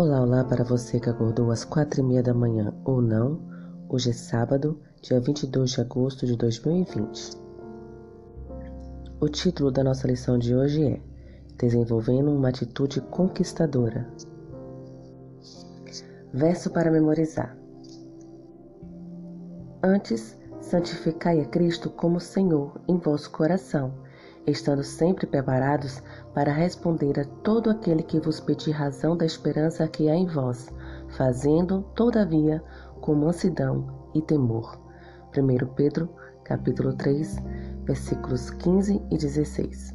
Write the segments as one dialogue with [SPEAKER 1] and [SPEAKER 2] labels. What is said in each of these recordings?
[SPEAKER 1] Olá, olá para você que acordou às quatro e meia da manhã ou não. Hoje é sábado, dia 22 de agosto de 2020. O título da nossa lição de hoje é Desenvolvendo uma atitude conquistadora. Verso para memorizar. Antes, santificai a Cristo como Senhor em vosso coração estando sempre preparados para responder a todo aquele que vos pedir razão da esperança que há em vós, fazendo, todavia, com mansidão e temor. 1 Pedro, capítulo 3, versículos 15 e 16.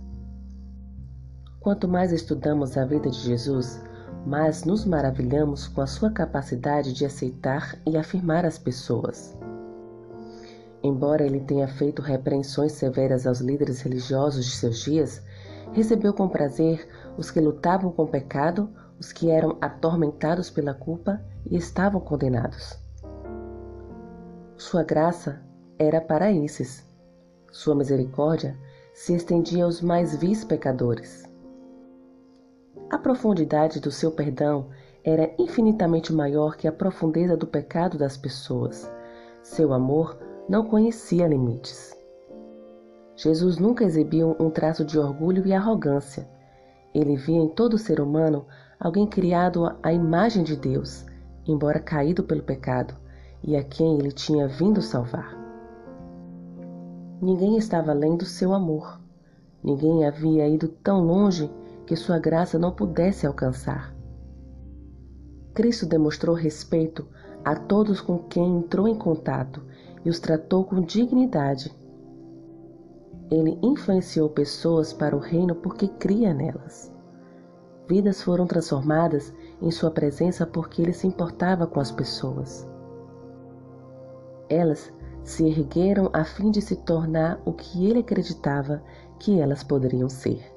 [SPEAKER 1] Quanto mais estudamos a vida de Jesus, mais nos maravilhamos com a sua capacidade de aceitar e afirmar as pessoas. Embora ele tenha feito repreensões severas aos líderes religiosos de seus dias, recebeu com prazer os que lutavam com o pecado, os que eram atormentados pela culpa e estavam condenados. Sua graça era para esses. Sua misericórdia se estendia aos mais vis pecadores. A profundidade do seu perdão era infinitamente maior que a profundeza do pecado das pessoas. Seu amor não conhecia limites. Jesus nunca exibiu um traço de orgulho e arrogância. Ele via em todo ser humano alguém criado à imagem de Deus, embora caído pelo pecado, e a quem ele tinha vindo salvar. Ninguém estava além do seu amor. Ninguém havia ido tão longe que sua graça não pudesse alcançar. Cristo demonstrou respeito a todos com quem entrou em contato e os tratou com dignidade. Ele influenciou pessoas para o reino porque cria nelas. Vidas foram transformadas em sua presença porque ele se importava com as pessoas. Elas se ergueram a fim de se tornar o que ele acreditava que elas poderiam ser.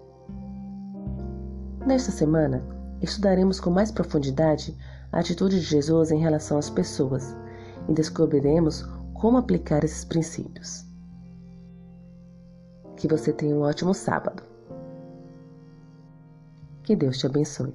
[SPEAKER 1] Nesta semana, estudaremos com mais profundidade a atitude de Jesus em relação às pessoas e descobriremos como aplicar esses princípios. Que você tenha um ótimo sábado. Que Deus te abençoe.